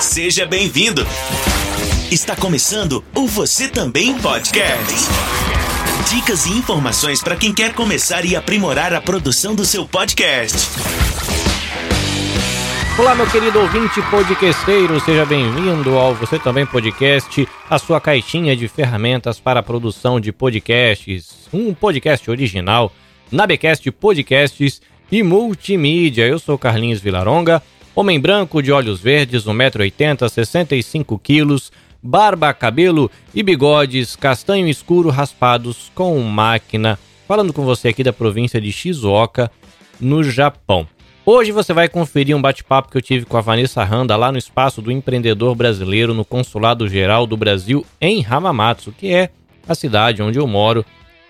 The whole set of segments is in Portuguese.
Seja bem-vindo. Está começando o Você Também Podcast. Dicas e informações para quem quer começar e aprimorar a produção do seu podcast. Olá, meu querido ouvinte podcasteiro, seja bem-vindo ao Você Também Podcast, a sua caixinha de ferramentas para a produção de podcasts. Um podcast original, Nabecast Podcasts e Multimídia. Eu sou Carlinhos Vilaronga, homem branco de olhos verdes, 1,80m, 65 quilos, barba, cabelo e bigodes castanho escuro raspados com máquina, falando com você aqui da província de Shizuoka, no Japão. Hoje você vai conferir um bate-papo que eu tive com a Vanessa Randa lá no espaço do empreendedor brasileiro no Consulado Geral do Brasil em Hamamatsu, que é a cidade onde eu moro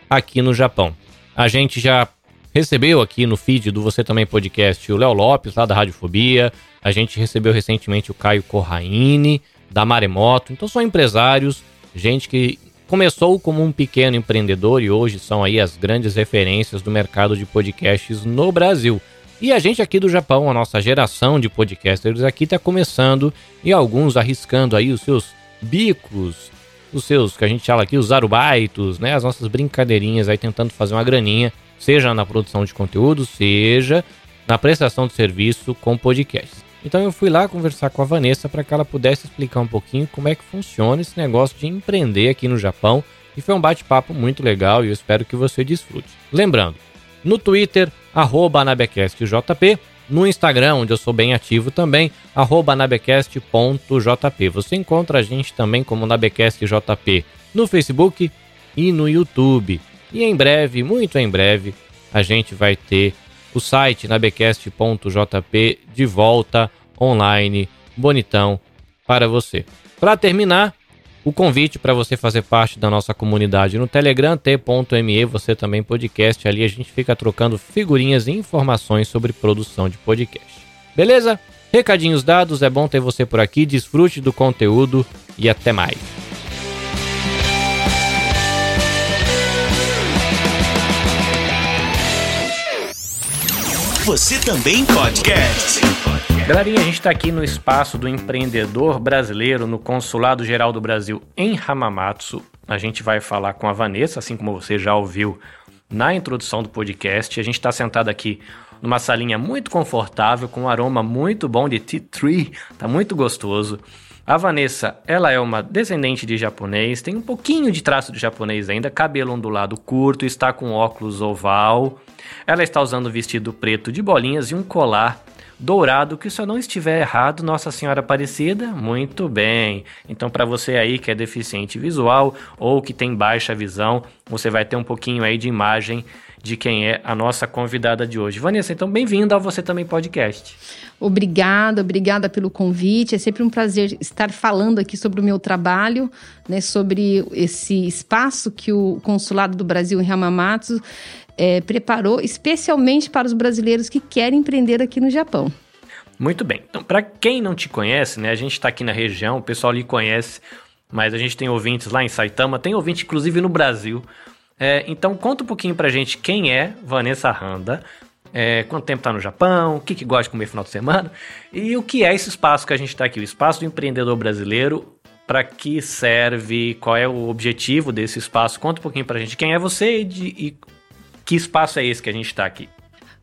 aqui no Japão. A gente já recebeu aqui no feed do Você Também Podcast o Léo Lopes, lá da Radiofobia. A gente recebeu recentemente o Caio Corraine, da Maremoto. Então são empresários, gente que começou como um pequeno empreendedor e hoje são aí as grandes referências do mercado de podcasts no Brasil. E a gente aqui do Japão, a nossa geração de podcasters aqui está começando e alguns arriscando aí os seus bicos, os seus, que a gente fala aqui, os arubaitos, né? As nossas brincadeirinhas aí tentando fazer uma graninha, seja na produção de conteúdo, seja na prestação de serviço com podcasts. Então eu fui lá conversar com a Vanessa para que ela pudesse explicar um pouquinho como é que funciona esse negócio de empreender aqui no Japão. E foi um bate-papo muito legal e eu espero que você desfrute. Lembrando, no Twitter, arroba anabecastjp, no Instagram, onde eu sou bem ativo também, arroba anabecast.jp. Você encontra a gente também como nabecastjp no Facebook e no YouTube. E em breve, muito em breve, a gente vai ter o site nabecast.jp de volta online, bonitão para você. Para terminar, o convite para você fazer parte da nossa comunidade no Telegram, t.me, você também podcast. Ali a gente fica trocando figurinhas e informações sobre produção de podcast. Beleza? Recadinhos dados, é bom ter você por aqui. Desfrute do conteúdo e até mais. Você Também Podcast. Galerinha, a gente está aqui no espaço do empreendedor brasileiro no Consulado Geral do Brasil em Hamamatsu. A gente vai falar com a Vanessa, assim como você já ouviu na introdução do podcast. A gente está sentado aqui numa salinha muito confortável, com um aroma muito bom de tea tree, tá muito gostoso. A Vanessa, ela é uma descendente de japonês, tem um pouquinho de traço de japonês ainda, cabelo ondulado curto, está com óculos oval. Ela está usando vestido preto de bolinhas e um colar dourado, que se eu não estiver errado, Nossa Senhora Aparecida, muito bem. Então, para você aí que é deficiente visual ou que tem baixa visão, você vai ter um pouquinho aí de imagem de quem é a nossa convidada de hoje. Vanessa, então bem-vinda ao Você Também Podcast. Obrigada, obrigada pelo convite. É sempre um prazer estar falando aqui sobre o meu trabalho, né, sobre esse espaço que o Consulado do Brasil em Hamamatsu é, preparou especialmente para os brasileiros que querem empreender aqui no Japão. Muito bem. Então, para quem não te conhece, né, a gente está aqui na região, o pessoal lhe conhece, mas a gente tem ouvintes lá em Saitama, tem ouvinte inclusive no Brasil. É, então conta um pouquinho pra gente quem é Vanessa Randa, é, quanto tempo está no Japão, o que, que gosta de comer final de semana e o que é esse espaço que a gente está aqui, o espaço do empreendedor brasileiro, para que serve, qual é o objetivo desse espaço. Conta um pouquinho pra gente quem é você e, de, e que espaço é esse que a gente está aqui.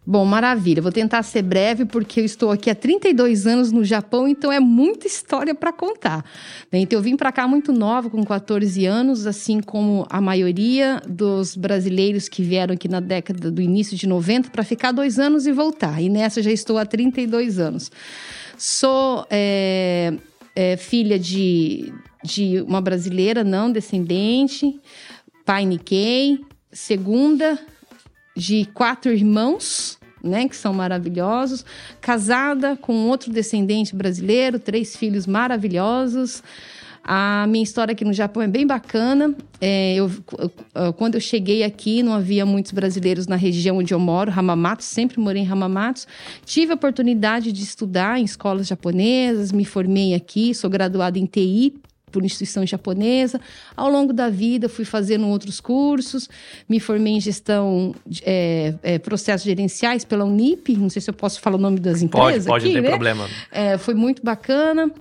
Bom, maravilha. Vou tentar ser breve porque eu estou aqui há 32 anos no Japão, então é muita história para contar. Então eu vim para cá muito nova, com 14 anos, assim como a maioria dos brasileiros que vieram aqui na década do início de 90 para ficar dois anos e voltar. E nessa já estou há 32 anos. Sou é, é, filha de, de uma brasileira não descendente, pai Nikkei, segunda de quatro irmãos, né, que são maravilhosos, casada com outro descendente brasileiro, três filhos maravilhosos. A minha história aqui no Japão é bem bacana. É, eu, quando eu cheguei aqui, não havia muitos brasileiros na região onde eu moro, Hamamatsu, sempre morei em Hamamatsu. Tive a oportunidade de estudar em escolas japonesas, me formei aqui, sou graduada em TI por instituição japonesa. Ao longo da vida, fui fazendo outros cursos, me formei em gestão, é, é, processos gerenciais pela Unip, não sei se eu posso falar o nome das empresas. Pode, pode, aqui, não tem né? problema. É, foi muito bacana.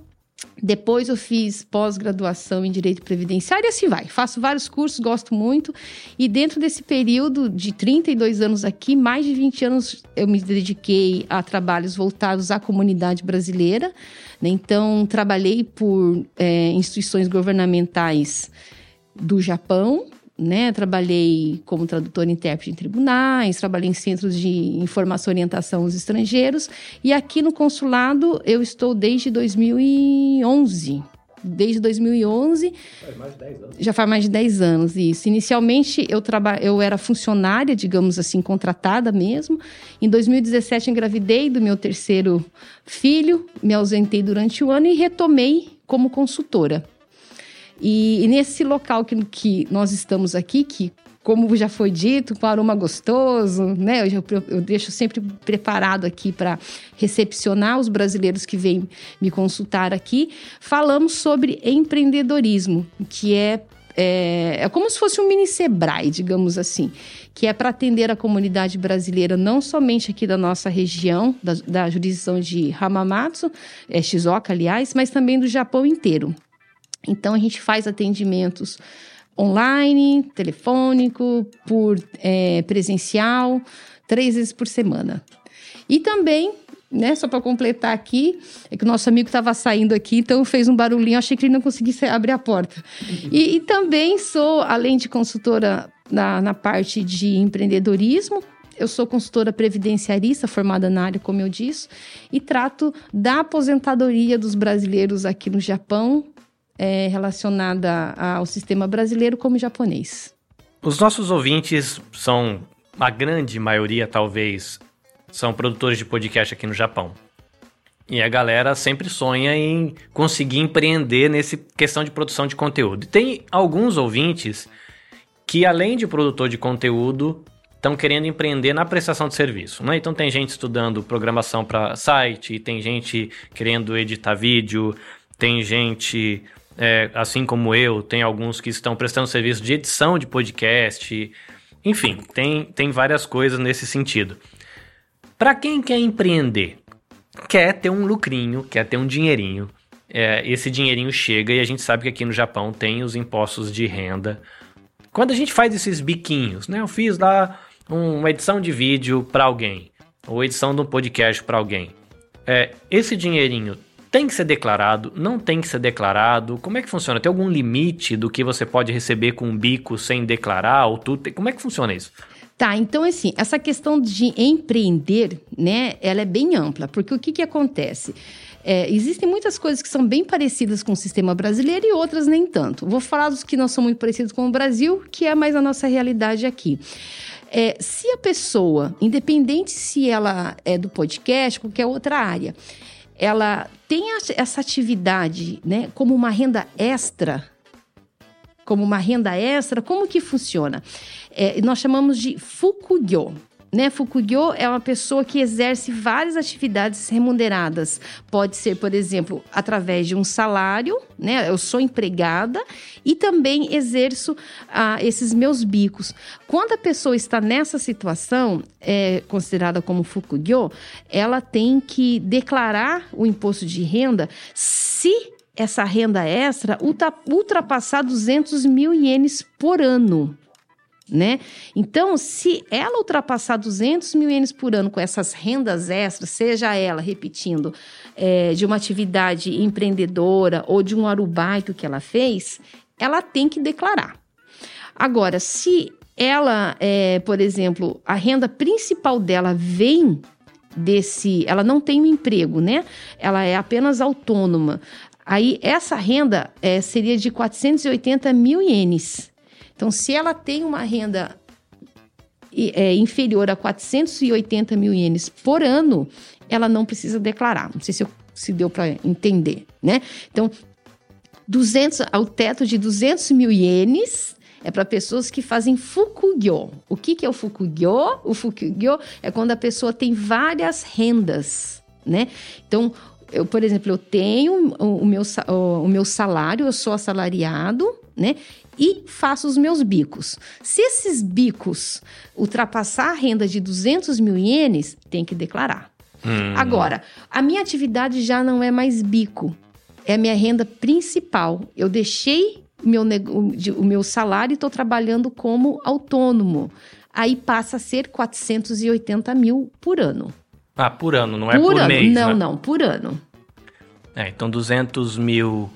Depois eu fiz pós-graduação em Direito Previdenciário e assim vai. Faço vários cursos, gosto muito. E dentro desse período de 32 anos aqui, mais de 20 anos eu me dediquei a trabalhos voltados à comunidade brasileira. Né? Então, trabalhei por é, instituições governamentais do Japão, né? Trabalhei como tradutor e intérprete em tribunais, trabalhei em centros de informação e orientação aos estrangeiros. E aqui no consulado eu estou desde 2011. Desde 2011. Faz mais de 10 anos. Já faz mais de 10 anos, isso. Inicialmente eu, traba... eu era funcionária, digamos assim, contratada mesmo. Em 2017 engravidei do meu terceiro filho, me ausentei durante o ano e retomei como consultora. E, e nesse local que, que nós estamos aqui, que como já foi dito, com aroma gostoso, né? Eu, eu, deixo sempre preparado aqui para recepcionar os brasileiros que vêm me consultar aqui. Falamos sobre empreendedorismo, que é, é, é como se fosse um mini Sebrae, digamos assim, que é para atender a comunidade brasileira, não somente aqui da nossa região, da, da jurisdição de Hamamatsu, é, Shizuoka, aliás, mas também do Japão inteiro. Então, a gente faz atendimentos online, telefônico, por é, presencial, três vezes por semana. E também, né, só para completar aqui, é que o nosso amigo estava saindo aqui, então fez um barulhinho, achei que ele não conseguisse abrir a porta. E, e também sou, além de consultora na, na parte de empreendedorismo, eu sou consultora previdenciarista, formada na área, como eu disse, e trato da aposentadoria dos brasileiros aqui no Japão, é, relacionada ao sistema brasileiro como japonês. Os nossos ouvintes são, a grande maioria talvez, são produtores de podcast aqui no Japão. E a galera sempre sonha em conseguir empreender nessa questão de produção de conteúdo. Tem alguns ouvintes que, além de produtor de conteúdo, estão querendo empreender na prestação de serviço. Né? Então tem gente estudando programação para site, tem gente querendo editar vídeo, tem gente é, assim como eu, tem alguns que estão prestando serviço de edição de podcast. Enfim, tem, tem várias coisas nesse sentido. Para quem quer empreender, quer ter um lucrinho, quer ter um dinheirinho, é, esse dinheirinho chega e a gente sabe que aqui no Japão tem os impostos de renda. Quando a gente faz esses biquinhos, né? Eu fiz lá uma edição de vídeo para alguém, ou edição de um podcast para alguém. É, esse dinheirinho tem que ser declarado? Não tem que ser declarado? Como é que funciona? Tem algum limite do que você pode receber com um bico sem declarar? Ou tudo? Como é que funciona isso? Tá, então assim, essa questão de empreender, né, ela é bem ampla, porque o que que acontece? É, existem muitas coisas que são bem parecidas com o sistema brasileiro e outras nem tanto. Vou falar dos que não são muito parecidos com o Brasil, que é mais a nossa realidade aqui. É, se a pessoa, independente se ela é do podcast, qualquer outra área, ela tem essa atividade né, como uma renda extra, como uma renda extra, como que funciona? É, nós chamamos de fukugyo. Né? É uma pessoa que exerce várias atividades remuneradas. Pode ser, por exemplo, através de um salário, né? Eu sou empregada e também exerço ah, esses meus bicos. Quando a pessoa está nessa situação, é considerada como Fukugyo, ela tem que declarar o imposto de renda se essa renda extra ultrapassar 200 mil ienes por ano né? Então, se ela ultrapassar 200 mil ienes por ano com essas rendas extras, seja ela, repetindo, é, de uma atividade empreendedora ou de um arubaito que ela fez, ela tem que declarar. Agora, se ela, é, por exemplo, a renda principal dela vem desse, ela não tem um emprego, né? Ela é apenas autônoma. Aí essa renda é, seria de 480 mil ienes. Então, se ela tem uma renda é, inferior a 480 mil ienes por ano, ela não precisa declarar. Não sei se, eu, se deu para entender, né? Então, 200, ao teto de 200 mil ienes é para pessoas que fazem fukugyo. O que, que é o fukugyo? O fukugyo é quando a pessoa tem várias rendas, né? Então, eu, por exemplo, eu tenho o, o meu, o, o meu salário, eu sou assalariado, né? E faço os meus bicos. Se esses bicos ultrapassar a renda de 200 mil ienes, tem que declarar. Hum. Agora, a minha atividade já não é mais bico. é a minha renda principal. Eu deixei meu, o meu salário e estou trabalhando como autônomo. Aí passa a ser 480 mil por ano. Ah, por ano, não é por, por ano. mês, Não, né? não, por ano. É, então 200 mil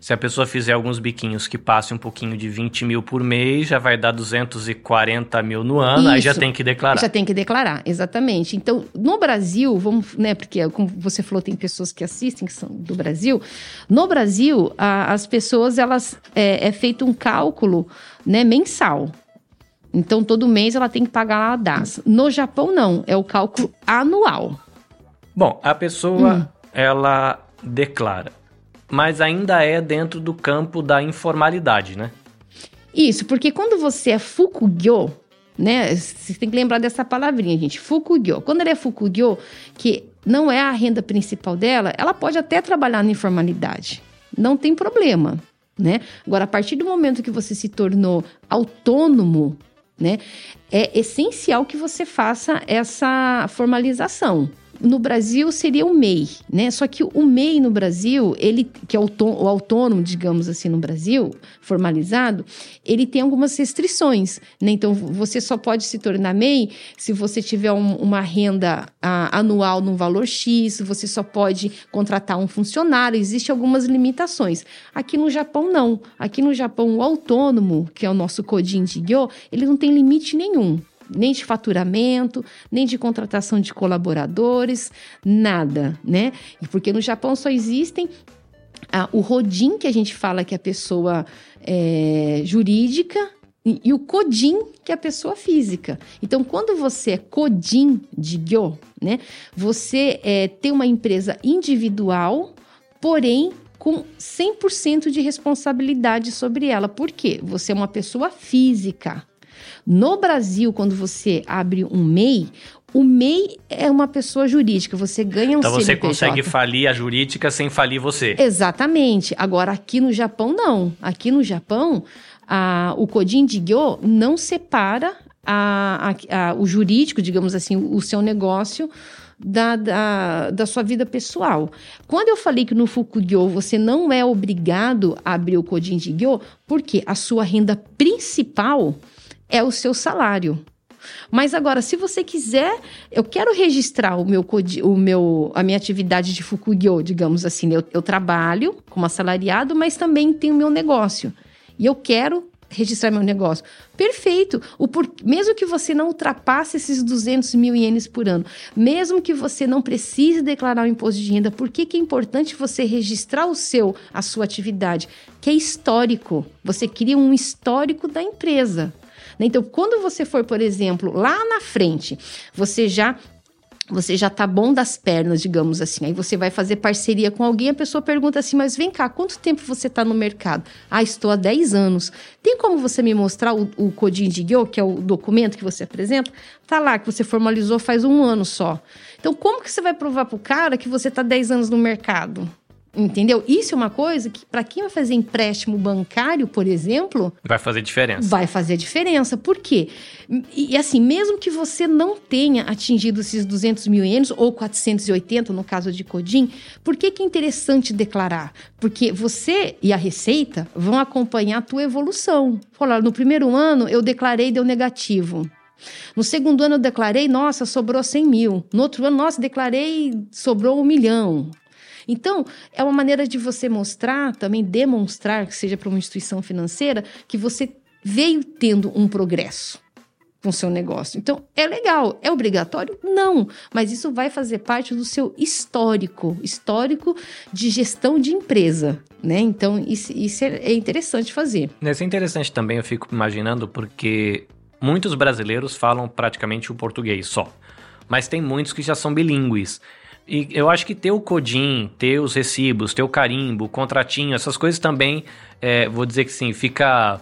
se a pessoa fizer alguns biquinhos que passem um pouquinho de 20 mil por mês, já vai dar 240 mil no ano, Isso, aí já tem que declarar. Já tem que declarar, exatamente. Então, no Brasil, vamos, né, porque como você falou, tem pessoas que assistem que são do Brasil. No Brasil, a, as pessoas, elas, é, é feito um cálculo, né, mensal. Então, todo mês ela tem que pagar a DAS. No Japão, não, é o cálculo anual. Bom, a pessoa, hum. ela declara mas ainda é dentro do campo da informalidade, né? Isso, porque quando você é fukugyo, né? Você tem que lembrar dessa palavrinha, gente. Fukugyo. Quando ela é fukugyo, que não é a renda principal dela, ela pode até trabalhar na informalidade. Não tem problema, né? Agora, a partir do momento que você se tornou autônomo, né? É essencial que você faça essa formalização no Brasil seria o MEI, né? Só que o MEI no Brasil, ele que é o, autônomo, digamos assim, no Brasil, formalizado, ele tem algumas restrições, né? Então você só pode se tornar MEI se você tiver um, uma renda a, anual num valor X, você só pode contratar um funcionário, existem algumas limitações. Aqui no Japão não. Aqui no Japão o autônomo, que é o nosso Kodin Jigyo, ele não tem limite nenhum nem de faturamento, nem de contratação de colaboradores, nada, né? Porque no Japão só existem ah, o rodin, que a gente fala que é a pessoa é, jurídica, e, e, o Kodin, que é a pessoa física. Então, quando você é Kodin de Gyo, né? Você é, tem uma empresa individual, porém com 100% de responsabilidade sobre ela. Por quê? Você é uma pessoa física. No Brasil, quando você abre um MEI, o MEI é uma pessoa jurídica, você ganha um Então você CNPJ. consegue falir a jurídica sem falir você. Exatamente. Agora, aqui no Japão, não. Aqui no Japão, a, o Kodin Digyo não separa a, a, o jurídico, digamos assim, o seu negócio da, da, da, sua vida pessoal. Quando eu falei que no Fukugyo você não é obrigado a abrir o Kodin Digyo, porque a sua renda principal é o seu salário. Mas agora, se você quiser, eu quero registrar o meu, o meu, a minha atividade de Fukugyo, digamos assim. Eu, eu trabalho como assalariado, mas também tenho meu negócio. E eu quero registrar meu negócio. Perfeito. O por... Mesmo que você não ultrapasse esses 200 mil ienes por ano, mesmo que você não precise declarar o imposto de renda, por que, que é importante você registrar o seu, a sua atividade? Que é histórico. Você cria um histórico da empresa. Né? Então, quando você for, por exemplo, lá na frente, você já você já tá bom das pernas, digamos assim. Aí você vai fazer parceria com alguém, a pessoa pergunta assim: "Mas vem cá, quanto tempo você está no mercado?" "Ah, estou há 10 anos." Tem como você me mostrar o, o Codinho de Gyo, que é o documento que você apresenta? Tá lá que você formalizou faz um ano só. Então, como que você vai provar pro cara que você tá 10 anos no mercado? Entendeu? Isso é uma coisa que, para quem vai fazer empréstimo bancário, por exemplo. Vai fazer diferença. Vai fazer diferença. Por quê? E, assim, mesmo que você não tenha atingido esses 200 mil ienes, ou 480 no caso de Codim, por que, que é interessante declarar? Porque você e a Receita vão acompanhar a tua evolução. Falar, no primeiro ano eu declarei deu negativo. No segundo ano eu declarei, nossa, sobrou 100 mil. No outro ano, nossa, declarei, sobrou um milhão. Então, é uma maneira de você mostrar, também demonstrar, que seja para uma instituição financeira, que você veio tendo um progresso com seu negócio. Então, é legal. É obrigatório? Não. Mas isso vai fazer parte do seu histórico, histórico de gestão de empresa, né? Então, isso, isso é interessante fazer. Isso é interessante também, eu fico imaginando, porque muitos brasileiros falam praticamente o português só. Mas tem muitos que já são bilíngues. E eu acho que ter o Codin, ter os recibos, ter o carimbo, o contratinho, essas coisas também, é, vou dizer que sim, fica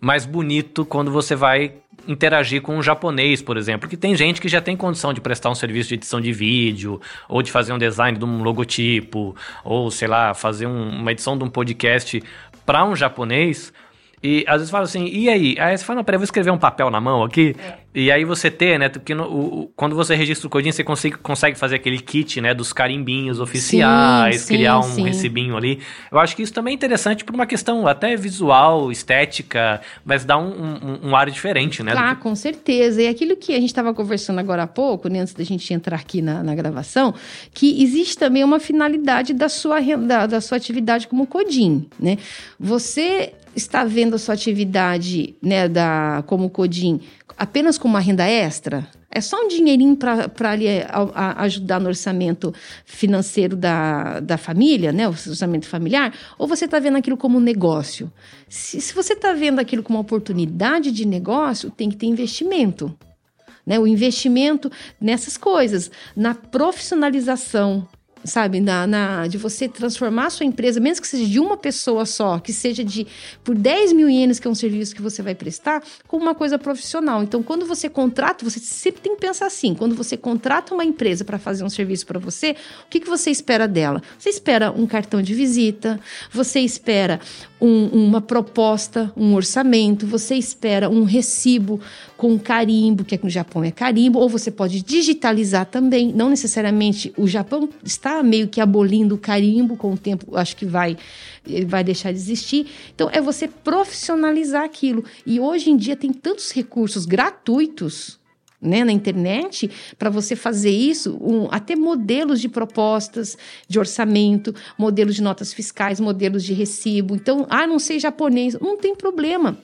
mais bonito quando você vai interagir com um japonês, por exemplo, que tem gente que já tem condição de prestar um serviço de edição de vídeo, ou de fazer um design de um logotipo, ou sei lá, fazer um, uma edição de um podcast para um japonês. E às vezes fala assim, e aí? Aí você fala, não, peraí, eu vou escrever um papel na mão aqui. É. E aí você ter, né? Porque no, o, quando você registra o Codin, você consegue, consegue fazer aquele kit, né? Dos carimbinhos oficiais, sim, criar um sim. recibinho ali. Eu acho que isso também é interessante por uma questão até visual, estética, mas dá um, um, um ar diferente, né? Ah, com certeza. E aquilo que a gente estava conversando agora há pouco, né, antes da gente entrar aqui na, na gravação, que existe também uma finalidade da sua, da, da sua atividade como Codin, né? Você está vendo a sua atividade né, da, como Codim apenas como uma renda extra? É só um dinheirinho para ajudar no orçamento financeiro da, da família, né? O orçamento familiar? Ou você está vendo aquilo como um negócio? Se, se você está vendo aquilo como uma oportunidade de negócio, tem que ter investimento. Né? O investimento nessas coisas, na profissionalização sabe, na, na, de você transformar a sua empresa, mesmo que seja de uma pessoa só, que seja de por 10 mil ienes, que é um serviço que você vai prestar, com uma coisa profissional. Então, quando você contrata, você sempre tem que pensar assim: quando você contrata uma empresa para fazer um serviço para você, o que, que você espera dela? Você espera um cartão de visita, você espera um, uma proposta, um orçamento, você espera um recibo com carimbo, que aqui no Japão é carimbo, ou você pode digitalizar também. Não necessariamente o Japão está meio que abolindo o carimbo com o tempo, acho que vai vai deixar de existir. Então é você profissionalizar aquilo. E hoje em dia tem tantos recursos gratuitos né, na internet para você fazer isso, um, até modelos de propostas de orçamento, modelos de notas fiscais, modelos de recibo. Então, ah, não sei japonês, não tem problema.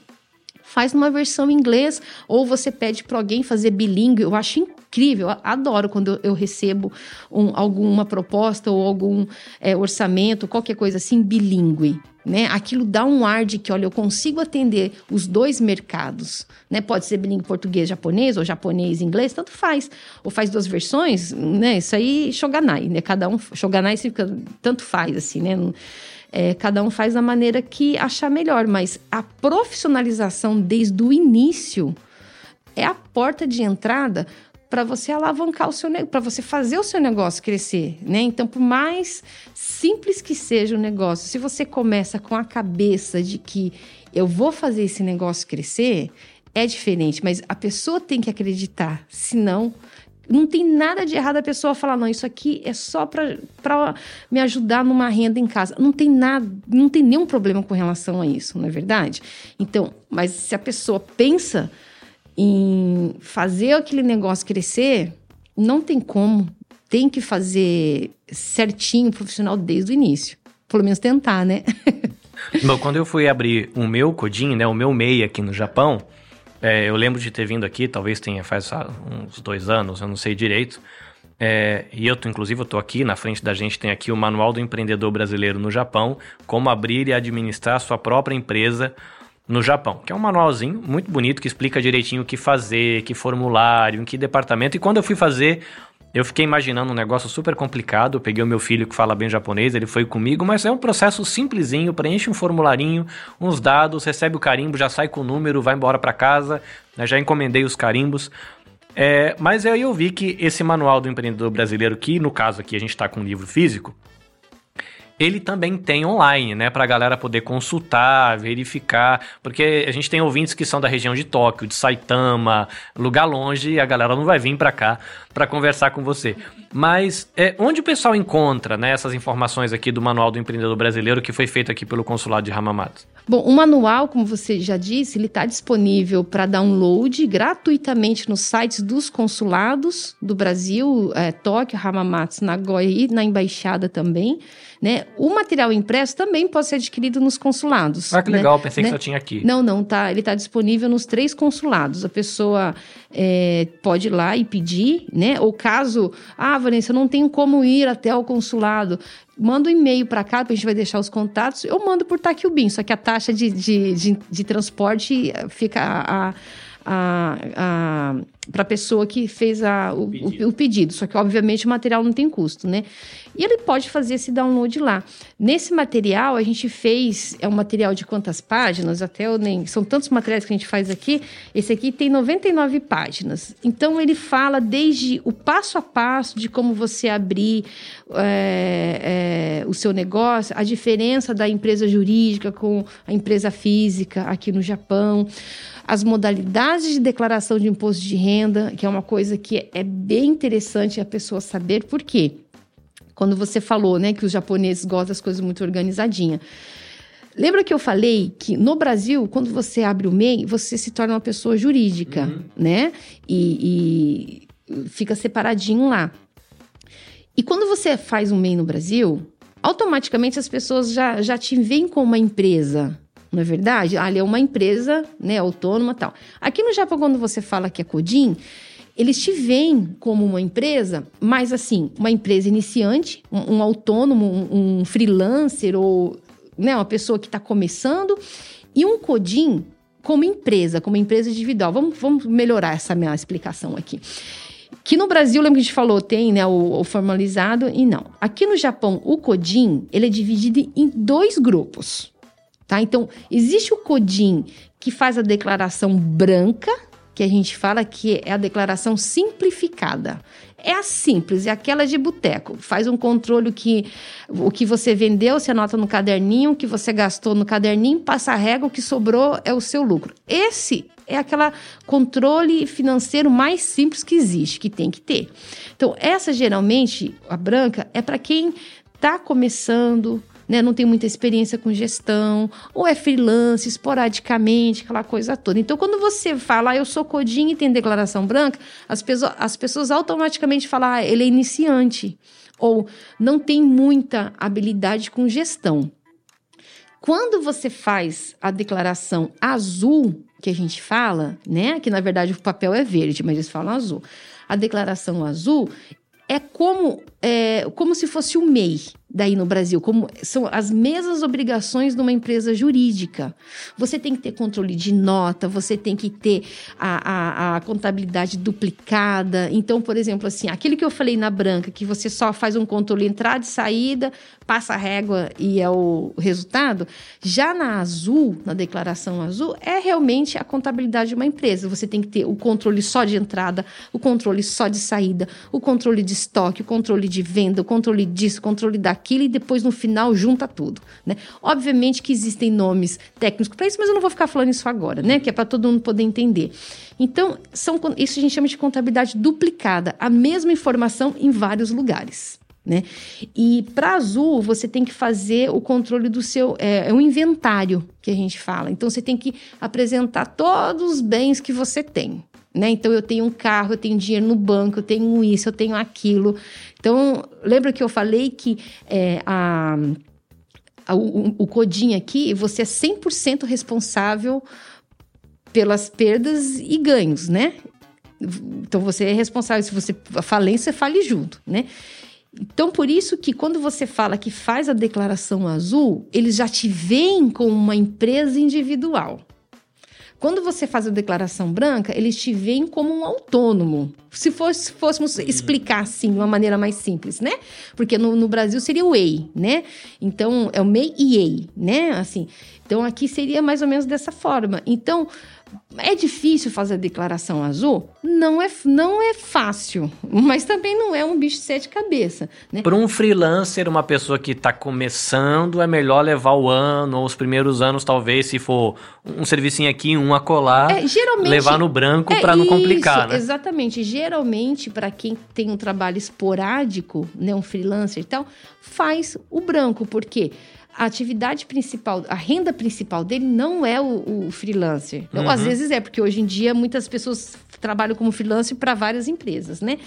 Faz numa versão em inglês ou você pede para alguém fazer bilíngue. Eu acho incrível, eu adoro quando eu recebo um, alguma proposta ou algum é, orçamento, qualquer coisa assim, bilíngue né? Aquilo dá um ar de que, olha, eu consigo atender os dois mercados, né? Pode ser bilíngue português, japonês ou japonês, inglês, tanto faz. Ou faz duas versões, né? Isso aí, shoganai, né? Cada um, shoganai fica, tanto faz, assim, né? É, cada um faz da maneira que achar melhor, mas a profissionalização desde o início é a porta de entrada para você alavancar o seu para você fazer o seu negócio crescer, né? Então, por mais simples que seja o negócio, se você começa com a cabeça de que eu vou fazer esse negócio crescer, é diferente, mas a pessoa tem que acreditar, senão não tem nada de errado a pessoa falar, não, isso aqui é só para me ajudar numa renda em casa. Não tem nada, não tem nenhum problema com relação a isso, não é verdade? Então, mas se a pessoa pensa em fazer aquele negócio crescer, não tem como. Tem que fazer certinho, profissional desde o início. Pelo menos tentar, né? Bom, quando eu fui abrir o meu Codin, né, o meu MEI aqui no Japão, é, eu lembro de ter vindo aqui, talvez tenha faz uns dois anos, eu não sei direito. É, e eu, tô, inclusive, eu tô aqui, na frente da gente tem aqui o Manual do Empreendedor Brasileiro no Japão, como abrir e administrar sua própria empresa no Japão, que é um manualzinho muito bonito que explica direitinho o que fazer, que formulário, em que departamento. E quando eu fui fazer, eu fiquei imaginando um negócio super complicado. Peguei o meu filho que fala bem japonês, ele foi comigo, mas é um processo simplesinho, preenche um formularinho, uns dados, recebe o carimbo, já sai com o número, vai embora para casa. Né? Já encomendei os carimbos. É, mas aí eu vi que esse manual do empreendedor brasileiro, que no caso aqui a gente está com um livro físico, ele também tem online, né, para a galera poder consultar, verificar, porque a gente tem ouvintes que são da região de Tóquio, de Saitama, lugar longe, e a galera não vai vir para cá para conversar com você. Mas é, onde o pessoal encontra né, essas informações aqui do Manual do Empreendedor Brasileiro que foi feito aqui pelo Consulado de Ramamato? Bom, o manual, como você já disse, ele está disponível para download gratuitamente nos sites dos consulados do Brasil, é, Tóquio, Hamamatsu, Nagoya e na embaixada também. Né? O material impresso também pode ser adquirido nos consulados. Ah, que né? legal, pensei né? que só tinha aqui. Não, não, tá. Ele está disponível nos três consulados. A pessoa é, pode ir lá e pedir, né? Ou caso, ah, eu não tenho como ir até o consulado. Manda um e-mail para cá, a gente vai deixar os contatos. Eu mando por Taquiubim, só que a taxa de, de, de, de transporte fica a, a, a para a pessoa que fez a, o, o, pedido. o, pedido. Só que, obviamente, o material não tem custo, né? E ele pode fazer esse download lá. Nesse material, a gente fez. É um material de quantas páginas? Até eu nem. São tantos materiais que a gente faz aqui. Esse aqui tem 99 páginas. Então, ele fala desde o passo a passo de como você abrir é, é, o seu negócio, a diferença da empresa jurídica com a empresa física aqui no Japão as modalidades de declaração de imposto de renda, que é uma coisa que é bem interessante a pessoa saber, por quê? Quando você falou, né, que os japoneses gostam das coisas muito organizadinhas. Lembra que eu falei que no Brasil, quando você abre o MEI, você se torna uma pessoa jurídica, uhum. né? E, e, fica separadinho lá. E quando você faz um MEI no Brasil, automaticamente as pessoas já, já te veem como uma empresa. Não é verdade? Ele é uma empresa, né, autônoma tal. Aqui no Japão, quando você fala que é Codin, eles te veem como uma empresa, mas assim, uma empresa iniciante, um, um autônomo, um, um freelancer ou né, uma pessoa que está começando, e um CODIN como empresa, como empresa individual. Vamos, vamos melhorar essa minha explicação aqui. Que no Brasil, lembra que a gente falou, tem né, o, o, formalizado e não. Aqui no Japão, o CODIN, ele é dividido em dois grupos, tá? Então, existe o CODIN que faz a declaração branca, que a gente fala que é a declaração simplificada. É a simples, é aquela de boteco. Faz um controle que o que você vendeu, você anota no caderninho, o que você gastou no caderninho, passa a régua, o que sobrou é o seu lucro. Esse é aquela controle financeiro mais simples que existe, que tem que ter. Então, essa geralmente, a branca, é para quem está começando, né, não tem muita experiência com gestão, ou é freelance, esporadicamente, aquela coisa toda. Então, quando você fala, ah, eu sou codinho e tem declaração branca, as, pessoas, as pessoas automaticamente falam, ah, ele é iniciante, ou não tem muita habilidade com gestão. Quando você faz a declaração azul, que a gente fala, né, que na verdade o papel é verde, mas eles falam azul. A declaração azul é como, é, como se fosse o MEI daí no Brasil, como são as mesmas obrigações de uma empresa jurídica. Você tem que ter controle de nota, você tem que ter a, a, a, contabilidade duplicada. Então, por exemplo, assim, aquele que eu falei na branca, que você só faz um controle entrada e saída, passa a régua e é o resultado, já na azul, na declaração azul, é realmente a contabilidade de uma empresa. Você tem que ter o controle só de entrada, o controle só de saída, o controle de estoque, o controle de venda, o controle disso, o controle da aquilo e depois no final junta tudo, né? Obviamente que existem nomes técnicos para isso, mas eu não vou ficar falando isso agora, né? Que é para todo mundo poder entender. Então, são, isso a gente chama de contabilidade duplicada, a mesma informação em vários lugares. Né? E para azul, você tem que fazer o controle do seu. É, é um inventário que a gente fala. Então, você tem que apresentar todos os bens que você tem. Né? Então eu tenho um carro, eu tenho dinheiro no banco, eu tenho isso, eu tenho aquilo. Então, lembra que eu falei que é, a, a, o, o Codin aqui, você é 100% responsável pelas perdas e ganhos, né? Então você é responsável, se você a falência, fale junto, né? Então, por isso que quando você fala que faz a declaração azul, eles já te veem como uma empresa individual. Quando você faz a declaração branca, eles te veem como um autônomo. Se fosse, fôssemos explicar assim, de uma maneira mais simples, né? Porque no, no Brasil seria o EI, né? Então, é o MEI e EI, né? Assim, então aqui seria mais ou menos dessa forma. Então, é difícil fazer a declaração azul? Não é, não é fácil, mas também não é um bicho de sete cabeças. Né? Para um freelancer, uma pessoa que está começando, é melhor levar o ano, ou os primeiros anos, talvez, se for um servicinho aqui, um acolá, é, geralmente, levar no branco é para não complicar. Isso, né? Exatamente. Geralmente, para quem tem um trabalho esporádico, né, um freelancer e tal, faz o branco, porque quê? A atividade principal, a renda principal dele não é o, o freelancer. Uhum. Ou às vezes é, porque hoje em dia muitas pessoas trabalham como freelancer para várias empresas, né?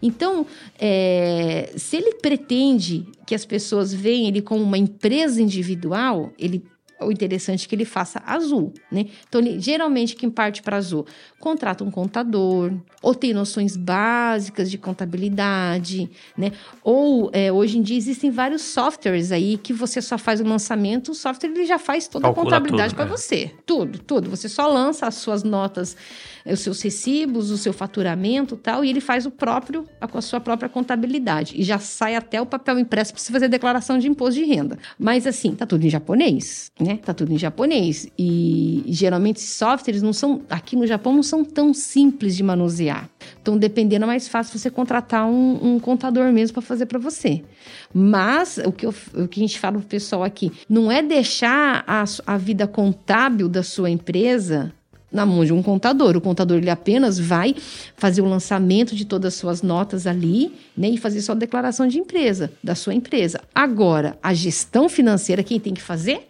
Então, é, se ele pretende que as pessoas vejam ele como uma empresa individual, ele o interessante é que ele faça azul, né? Então, ele, geralmente, quem parte para azul contrata um contador, ou tem noções básicas de contabilidade, né? Ou, é, hoje em dia, existem vários softwares aí que você só faz o lançamento, o software ele já faz toda Calcula a contabilidade para né? você. Tudo, tudo. Você só lança as suas notas os seus recibos, o seu faturamento tal, e ele faz o próprio, a, a sua própria contabilidade. E já sai até o papel impresso para você fazer declaração de imposto de renda. Mas assim, tá tudo em japonês, né? Tá tudo em japonês. E, e geralmente softwares não são, aqui no Japão, não são tão simples de manusear. Então, dependendo, é mais fácil você contratar um, um contador mesmo para fazer para você. Mas o que, eu, o que a gente fala pro pessoal aqui, não é deixar a, a vida contábil da sua empresa na mão de um contador. O contador ele apenas vai fazer o lançamento de todas as suas notas ali, né, e fazer sua declaração de empresa, da sua empresa. Agora, a gestão financeira quem tem que fazer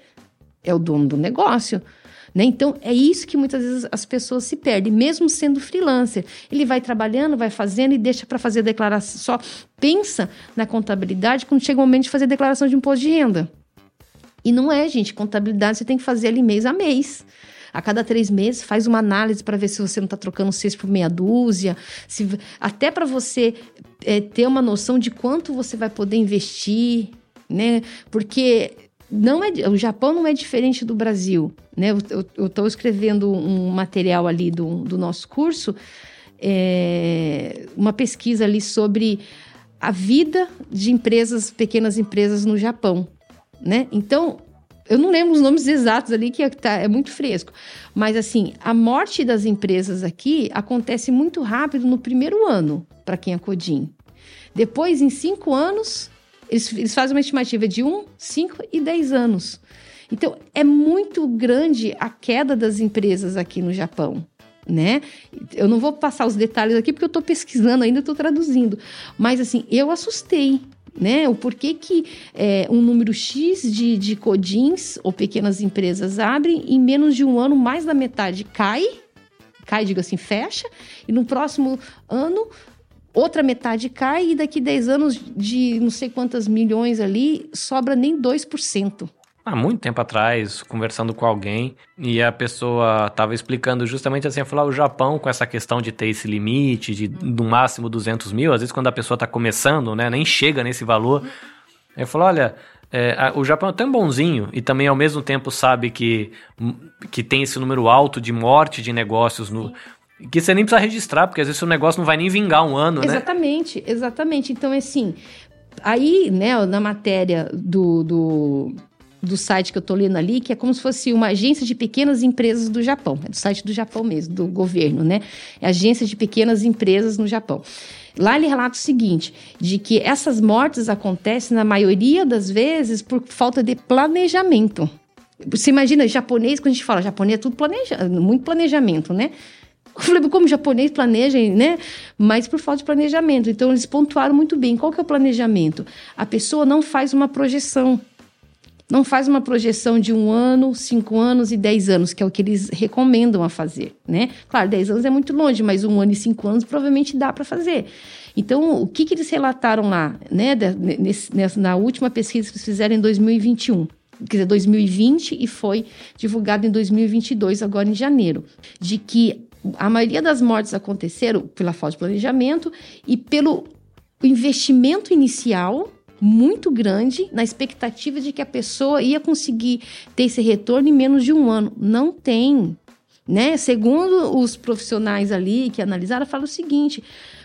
é o dono do negócio. Né? Então, é isso que muitas vezes as pessoas se perdem, mesmo sendo freelancer. Ele vai trabalhando, vai fazendo e deixa para fazer a declaração. Só pensa na contabilidade quando chega o momento de fazer a declaração de imposto de renda. E não é, gente. Contabilidade você tem que fazer ali mês a mês. A cada três meses, faz uma análise para ver se você não está trocando seis por meia dúzia. Se, até para você é, ter uma noção de quanto você vai poder investir, né? Porque não é, o Japão não é diferente do Brasil. Né? Eu estou escrevendo um material ali do, do nosso curso, é, uma pesquisa ali sobre a vida de empresas, pequenas empresas no Japão. Né? Então, eu não lembro os nomes exatos ali, que é, tá, é muito fresco. Mas, assim, a morte das empresas aqui acontece muito rápido no primeiro ano, para quem é Codim. Depois, em cinco anos, eles, eles fazem uma estimativa de um, cinco e dez anos. Então, é muito grande a queda das empresas aqui no Japão. Né? Eu não vou passar os detalhes aqui porque eu estou pesquisando ainda, estou traduzindo. Mas assim, eu assustei né? O porquê que é, um número X de, de codins ou pequenas empresas abrem em menos de um ano, mais da metade cai, cai, digo assim, fecha, e no próximo ano outra metade cai e daqui 10 anos de não sei quantas milhões ali sobra nem 2% há muito tempo atrás, conversando com alguém, e a pessoa estava explicando justamente assim, falar o Japão com essa questão de ter esse limite de no máximo 200 mil, às vezes quando a pessoa está começando, né, nem chega nesse valor, ele falou, olha, é, a, o Japão é tão bonzinho e também ao mesmo tempo sabe que, que tem esse número alto de morte de negócios no, que você nem precisa registrar, porque às vezes o negócio não vai nem vingar um ano, exatamente, né? Exatamente, exatamente. Então, assim, aí, né, na matéria do, do, do site que eu estou lendo ali, que é como se fosse uma agência de pequenas empresas do Japão. É do site do Japão mesmo, do governo, né? É agência de pequenas empresas no Japão. Lá ele relata o seguinte, de que essas mortes acontecem na maioria das vezes por falta de planejamento. Você imagina, japonês, quando a gente fala japonês, é tudo planejado, muito planejamento, né? Eu falei, como japonês planeja, né? Mas por falta de planejamento. Então, eles pontuaram muito bem. Qual que é o planejamento? A pessoa não faz uma projeção não faz uma projeção de um ano, cinco anos e dez anos, que é o que eles recomendam a fazer, né? Claro, dez anos é muito longe, mas um ano e cinco anos provavelmente dá para fazer. Então, o que, que eles relataram lá, né? Nesse, na última pesquisa que eles fizeram em 2021 quer dizer, 2020 e foi divulgado em 2022, agora em janeiro, de que a maioria das mortes aconteceram pela falta de planejamento e pelo investimento inicial muito grande na expectativa de que a pessoa ia conseguir ter esse retorno em menos de um ano. Não tem. Né? Segundo os profissionais ali que analisaram, fala o seguinte: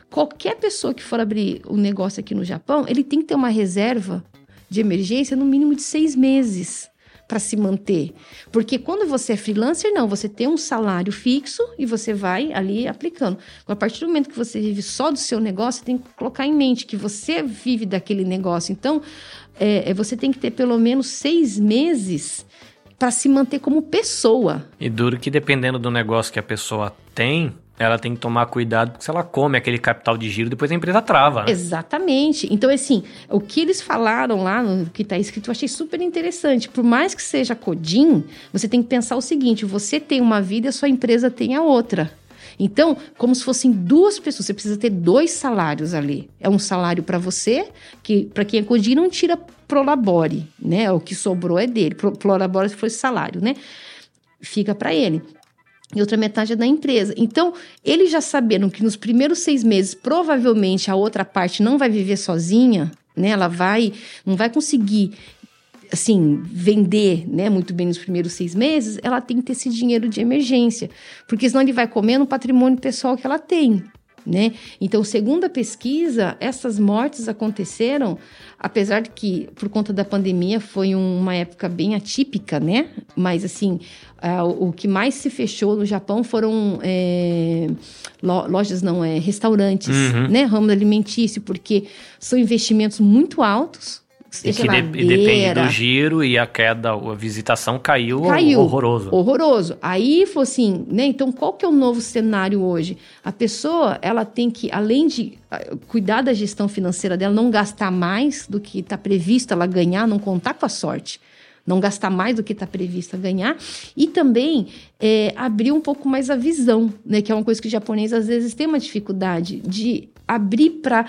qualquer pessoa que for abrir o um negócio aqui no Japão, ele tem que ter uma reserva de emergência no mínimo de seis meses para se manter. Porque quando você é freelancer, não, você tem um salário fixo e você vai ali aplicando. A partir do momento que você vive só do seu negócio, você tem que colocar em mente que você vive daquele negócio. Então, é, é você tem que ter pelo menos seis meses para se manter como pessoa. E duro que dependendo do negócio que a pessoa tem, ela tem que tomar cuidado, porque se ela come aquele capital de giro, depois a empresa trava. Né? Exatamente. Então, assim, o que eles falaram lá, no que está escrito, eu achei super interessante. Por mais que seja Codim, você tem que pensar o seguinte: você tem uma vida sua empresa tem a outra. Então, como se fossem duas pessoas, você precisa ter dois salários ali. É um salário para você, que para quem é Codim não tira prolabore, né? O que sobrou é dele. Prolabore fosse salário, né? Fica para ele e outra metade é da empresa. Então, eles já sabendo que nos primeiros seis meses, provavelmente a outra parte não vai viver sozinha, né? Ela vai, não vai conseguir, assim, vender, né? Muito bem nos primeiros seis meses. Ela tem que ter esse dinheiro de emergência, porque senão ele vai comer no patrimônio pessoal que ela tem. Né? Então, segundo a pesquisa, essas mortes aconteceram, apesar de que, por conta da pandemia, foi uma época bem atípica, né? Mas, assim, uh, o que mais se fechou no Japão foram é, lojas, não, é restaurantes, uhum. né? Ramo alimentício, porque são investimentos muito altos, e que de, depende do giro e a queda, a visitação caiu, caiu horroroso. Horroroso. Aí foi assim, né? Então, qual que é o novo cenário hoje? A pessoa, ela tem que, além de ah, cuidar da gestão financeira dela, não gastar mais do que está previsto ela ganhar, não contar com a sorte não gastar mais do que está previsto a ganhar, e também é, abrir um pouco mais a visão, né? Que é uma coisa que o japonês às vezes tem uma dificuldade de abrir para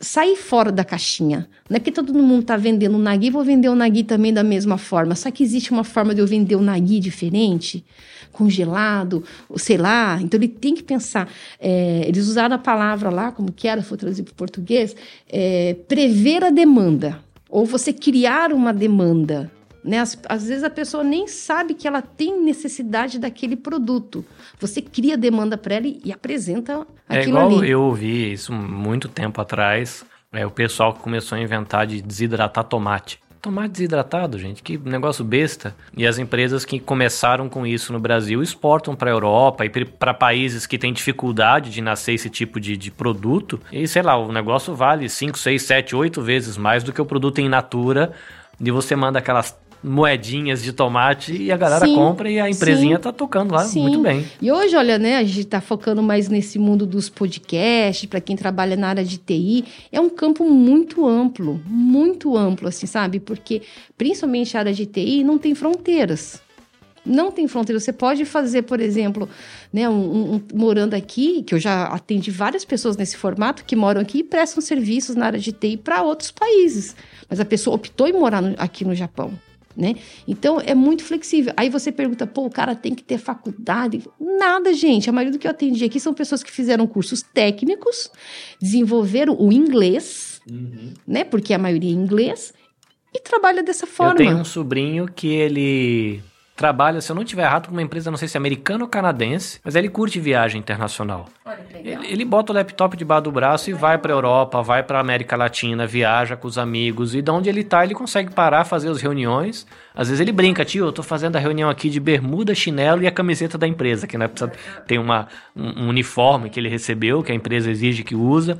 sair fora da caixinha. Não é porque todo mundo está vendendo o nagui, vou vender o nagui também da mesma forma. Só que existe uma forma de eu vender o nagui diferente, congelado, sei lá. Então ele tem que pensar. É, eles usaram a palavra lá, como que era, foi traduzido para o português, é, prever a demanda. Ou você criar uma demanda. Né? Às, às, vezes a pessoa nem sabe que ela tem necessidade daquele produto. Você cria demanda para ela e, e apresenta é aquilo igual ali. eu ouvi isso muito tempo atrás. É o pessoal que começou a inventar de desidratar tomate. Tomate desidratado, gente, que negócio besta. E as empresas que começaram com isso no Brasil exportam para a Europa e para países que têm dificuldade de nascer esse tipo de, de produto. E sei lá, o negócio vale 5, 6, 7, 8 vezes mais do que o produto em natura. E você manda aquelas moedinhas de tomate e a galera sim, compra e a empresinha sim, tá tocando lá sim. muito bem. E hoje, olha, né, a gente tá focando mais nesse mundo dos podcasts, para quem trabalha na área de TI, é um campo muito amplo, muito amplo, assim, sabe? Porque principalmente a área de TI não tem fronteiras. Não tem fronteira. Você pode fazer, por exemplo, né, um, um, morando aqui, que eu já atendi várias pessoas nesse formato que moram aqui e prestam serviços na área de TI para outros países. Mas a pessoa optou em morar no, aqui no Japão né? Então é muito flexível. Aí você pergunta, pô, o cara tem que ter faculdade? Nada, gente. A maioria do que eu atendi aqui são pessoas que fizeram cursos técnicos, desenvolveram o inglês, uhum. né? Porque a maioria é inglês e trabalha dessa forma. Eu tenho um sobrinho que ele trabalha, se eu não estiver errado, com uma empresa, não sei se é americana ou canadense, mas ele curte viagem internacional. Olha, ele, ele bota o laptop debaixo do braço e vai para Europa, vai para América Latina, viaja com os amigos e de onde ele tá, ele consegue parar, fazer as reuniões. Às vezes ele brinca, tio, eu tô fazendo a reunião aqui de bermuda, chinelo e a camiseta da empresa, que né, precisa, tem uma, um, um uniforme que ele recebeu, que a empresa exige que usa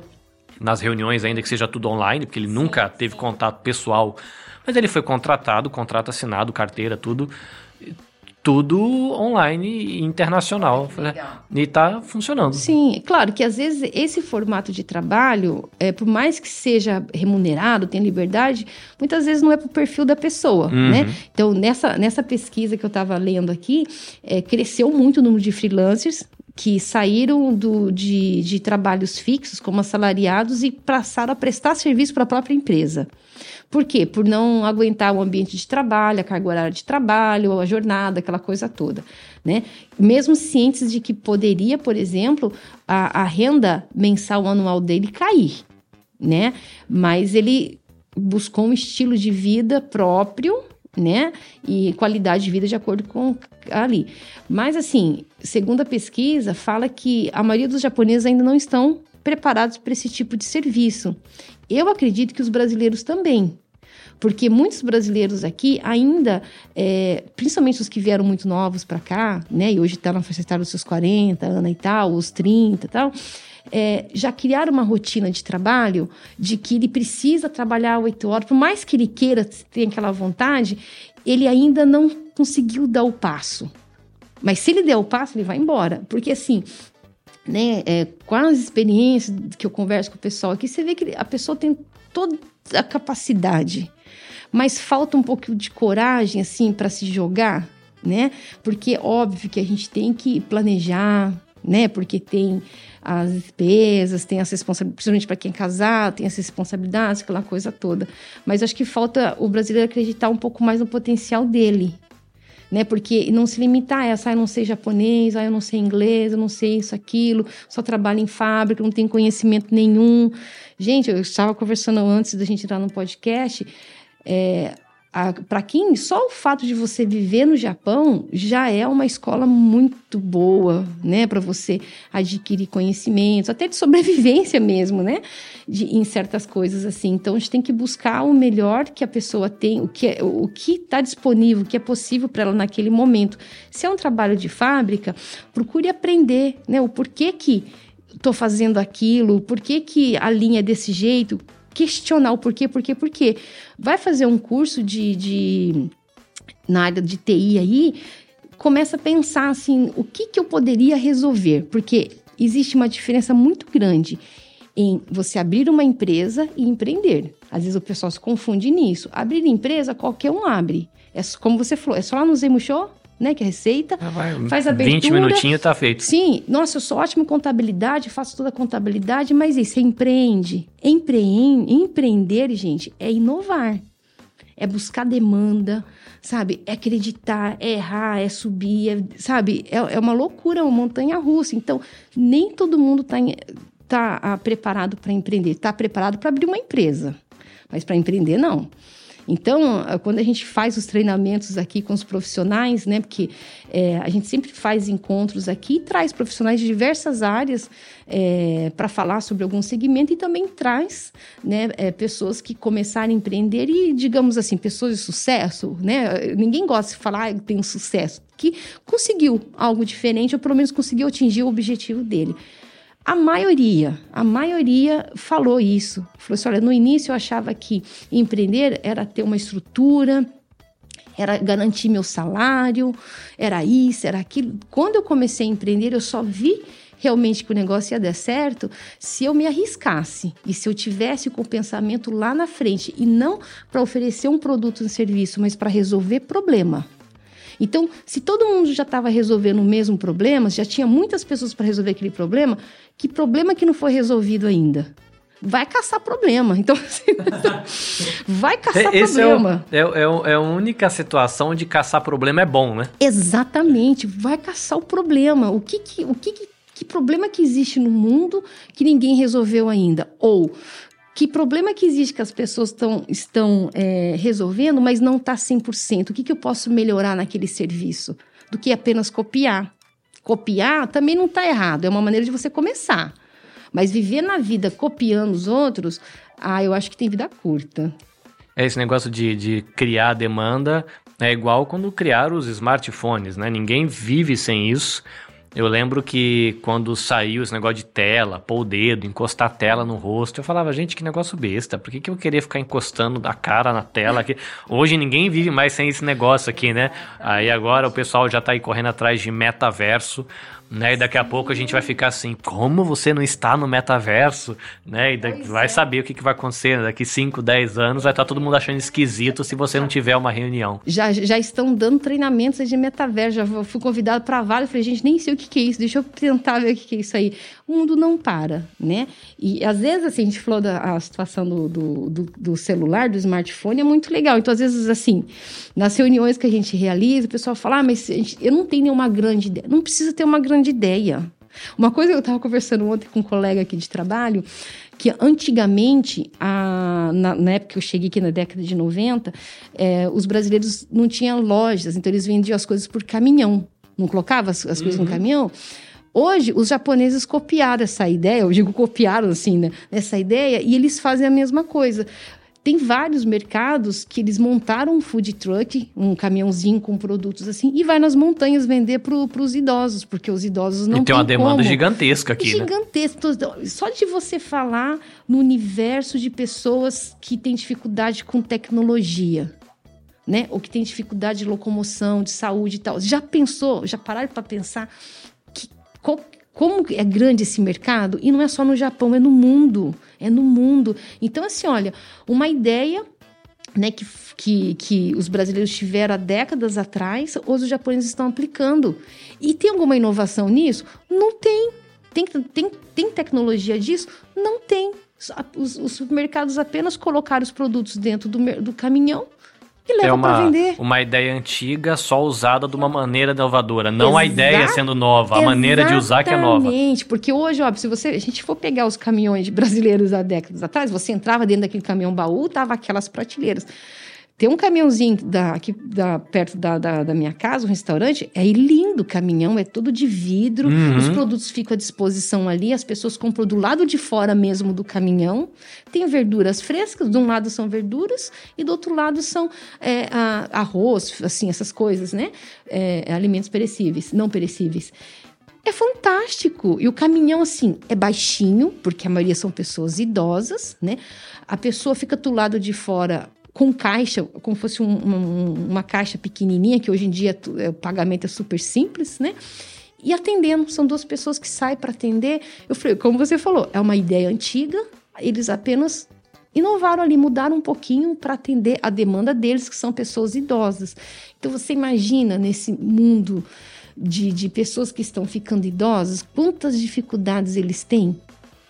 nas reuniões, ainda que seja tudo online, porque ele nunca teve contato pessoal. Mas ele foi contratado, contrato assinado, carteira, tudo tudo online e internacional. E está funcionando. Sim, claro que às vezes esse formato de trabalho, é, por mais que seja remunerado, tenha liberdade, muitas vezes não é para o perfil da pessoa, uhum. né? Então, nessa, nessa pesquisa que eu estava lendo aqui, é, cresceu muito o número de freelancers, que saíram do, de, de trabalhos fixos como assalariados e passaram a prestar serviço para a própria empresa. Por quê? Por não aguentar o ambiente de trabalho, a carga horária de trabalho, a jornada, aquela coisa toda, né? Mesmo cientes de que poderia, por exemplo, a, a renda mensal anual dele cair, né? Mas ele buscou um estilo de vida próprio, né? E qualidade de vida de acordo com ali. Mas assim, segundo a pesquisa, fala que a maioria dos japoneses ainda não estão preparados para esse tipo de serviço. Eu acredito que os brasileiros também. Porque muitos brasileiros aqui ainda, é, principalmente os que vieram muito novos para cá, né? E hoje tá na faixa etária dos seus 40 anos e tal, os 30 e tal, é, já criaram uma rotina de trabalho de que ele precisa trabalhar oito horas, por mais que ele queira, tenha aquela vontade, ele ainda não conseguiu dar o passo. Mas se ele der o passo, ele vai embora. Porque assim, né, é, com as experiências que eu converso com o pessoal aqui, você vê que a pessoa tem toda a capacidade, mas falta um pouco de coragem, assim, para se jogar, né? Porque óbvio que a gente tem que planejar, né? Porque tem as despesas, tem as responsabilidades, principalmente para quem é casado, tem as responsabilidades, aquela coisa toda. Mas acho que falta o brasileiro acreditar um pouco mais no potencial dele, né? Porque não se limitar a essa, ah, eu não sei japonês, ah, eu não sei inglês, eu não sei isso, aquilo, só trabalho em fábrica, não tenho conhecimento nenhum. Gente, eu estava conversando antes da gente entrar no podcast, é, para quem só o fato de você viver no Japão já é uma escola muito boa, né, para você adquirir conhecimentos, até de sobrevivência mesmo, né, de, em certas coisas assim. Então a gente tem que buscar o melhor que a pessoa tem, o que é, o que está disponível, o que é possível para ela naquele momento. Se é um trabalho de fábrica, procure aprender, né, o porquê que estou fazendo aquilo, por que, que a linha é desse jeito, questionar o porquê, porquê, porquê. Vai fazer um curso de, de na área de TI aí, começa a pensar assim, o que, que eu poderia resolver? Porque existe uma diferença muito grande em você abrir uma empresa e empreender. Às vezes o pessoal se confunde nisso. Abrir empresa, qualquer um abre. É como você falou, é só lá no Zemo Show, né? Que é receita. Ah, vai, faz a abertura. 20 minutinhos tá feito. Sim, nossa, eu sou ótimo em contabilidade, faço toda a contabilidade, mas isso, você empreende. Empreende, empreender, gente, é inovar. É buscar demanda, sabe? É acreditar, é errar, é subir, é, sabe? É, é uma loucura, é uma montanha russa. Então, nem todo mundo está tá, ah, preparado para empreender. Está preparado para abrir uma empresa, mas para empreender, não. Então, ah, quando a gente faz os treinamentos aqui com os profissionais, né? Porque é, a gente sempre faz encontros aqui e traz profissionais de diversas áreas é, para falar sobre algum segmento e também traz né, é, pessoas que começaram a empreender e, digamos assim, pessoas de sucesso, né? Ninguém gosta de falar que tem um sucesso, que conseguiu algo diferente ou pelo menos conseguiu atingir o objetivo dele. A maioria, a maioria falou isso. Falou assim: olha, no início eu achava que empreender era ter uma estrutura, era garantir meu salário, era isso, era aquilo. Quando eu comecei a empreender, eu só vi realmente que o negócio ia dar certo se eu me arriscasse e se eu tivesse com o pensamento lá na frente e não para oferecer um produto, um serviço, mas para resolver problema. Então, se todo mundo já estava resolvendo o mesmo problema, já tinha muitas pessoas para resolver aquele problema, que problema que não foi resolvido ainda? Vai caçar problema. Então, assim, vai caçar Esse problema. É, o, é, é, é, a única situação de caçar problema é bom, né? Exatamente. Vai caçar o problema. O que, que, o que, que problema que existe no mundo que ninguém resolveu ainda? Ou que problema que existe que as pessoas tão, estão é, resolvendo, mas não está 100%? O que, que eu posso melhorar naquele serviço? Do que apenas copiar. Copiar também não está errado, é uma maneira de você começar. Mas viver na vida copiando os outros, ah, eu acho que tem vida curta. É esse negócio de, de criar demanda é igual quando criaram os smartphones, né? Ninguém vive sem isso. Eu lembro que quando saiu esse negócio de tela, pôr o dedo, encostar a tela no rosto, eu falava, gente, que negócio besta. Por que, que eu queria ficar encostando a cara na tela aqui? Hoje ninguém vive mais sem esse negócio aqui, né? Aí agora o pessoal já tá aí correndo atrás de metaverso. Né? E daqui a pouco a gente vai ficar assim, como você não está no metaverso? Né? E daqui, vai é. saber o que, que vai acontecer. Né? Daqui 5, 10 anos vai estar todo mundo achando esquisito se você não tiver uma reunião. Já, já estão dando treinamentos de metaverso. Já fui convidado para vários. Falei, gente, nem sei o que, que é isso. Deixa eu tentar ver o que, que é isso aí. O mundo não para, né? E às vezes, assim, a gente falou da situação do, do, do, do celular, do smartphone, é muito legal. Então, às vezes, assim, nas reuniões que a gente realiza, o pessoal fala, ah, mas eu não tenho nenhuma grande ideia. Não precisa ter uma grande grande ideia. Uma coisa que eu estava conversando ontem com um colega aqui de trabalho, que antigamente, a, na, na, época que eu cheguei aqui na década de 90, é, os brasileiros não tinham lojas, então eles vendiam as coisas por caminhão. Não colocava as, as uhum. coisas no uhum. caminhão? Hoje, os japoneses copiaram essa ideia, eu digo copiaram assim, né? Essa ideia, e eles fazem a mesma coisa. Tem vários mercados que eles montaram um food truck, um caminhãozinho com produtos assim, e vai nas montanhas vender para os idosos, porque os idosos não. E tem uma demanda como. gigantesca aqui. Né? Gigantesca. Né? Só de você falar no universo de pessoas que têm dificuldade com tecnologia. Né? Ou que tem dificuldade de locomoção, de saúde e tal. Já pensou, já pararam para pensar que, qual, como é grande esse mercado? E não é só no Japão, é no mundo. É no mundo. Então, assim, olha, uma ideia né, que, que, que os brasileiros tiveram há décadas atrás, hoje os japoneses estão aplicando. E tem alguma inovação nisso? Não tem. Tem, tem, tem tecnologia disso? Não tem. Os, os supermercados apenas colocaram os produtos dentro do, do caminhão e leva é uma, para vender. Uma ideia antiga só usada de uma maneira inovadora, não Exa a ideia sendo nova, a maneira de usar que é nova. Exatamente, porque hoje, ó, se você, a gente for pegar os caminhões brasileiros há décadas atrás, você entrava dentro daquele caminhão baú, tava aquelas prateleiras. Tem um caminhãozinho da, aqui da, perto da, da, da, minha casa, um restaurante, é lindo o caminhão, é todo de vidro, uhum. os produtos ficam à disposição ali, as pessoas compram do lado de fora mesmo do caminhão. Tem verduras frescas, de um lado são verduras e do outro lado são é, a, arroz, assim, essas coisas, né? É, alimentos perecíveis, não perecíveis. É fantástico. E o caminhão, assim, é baixinho, porque a maioria são pessoas idosas, né? A pessoa fica do lado de fora com caixa, como fosse um, um, uma caixa pequenininha, que hoje em dia é, o pagamento é super simples, né? E atendendo, são duas pessoas que saem para atender. Eu falei, como você falou, é uma ideia antiga, eles apenas inovaram ali, mudaram um pouquinho para atender a demanda deles, que são pessoas idosas. Então você imagina nesse mundo de, de pessoas que estão ficando idosas, quantas dificuldades eles têm,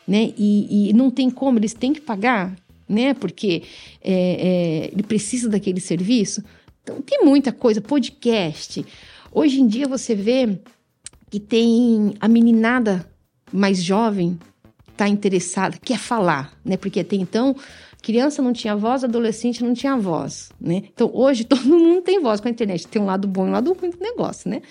né? E, e não tem como, eles têm que pagar, né? Porque é, é, ele precisa daquele serviço. Então tem muita coisa, podcast. Hoje em dia você vê que tem a meninada mais jovem está interessada, quer falar, né? Porque até então criança não tinha voz, adolescente não tinha voz, né? Então hoje todo mundo tem voz com a internet, tem um lado bom e um lado ruim do negócio, né?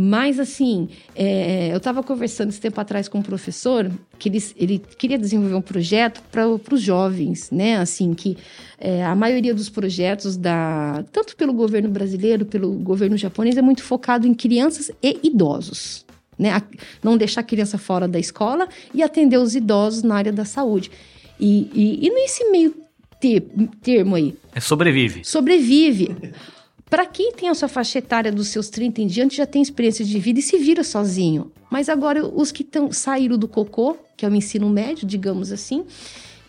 Mas, assim, é, eu estava conversando esse tempo atrás com um professor que ele, ele queria desenvolver um projeto para os jovens, né? Assim, que é, a maioria dos projetos, da, tanto pelo governo brasileiro, pelo governo japonês, é muito focado em crianças e idosos. Né? Não deixar a criança fora da escola e atender os idosos na área da saúde. E, e, e nesse meio ter, termo aí. É sobrevive. Sobrevive. Para quem tem a sua faixa etária dos seus 30 em diante, já tem experiência de vida e se vira sozinho. Mas agora, os que tão, saíram do cocô, que é o ensino médio, digamos assim,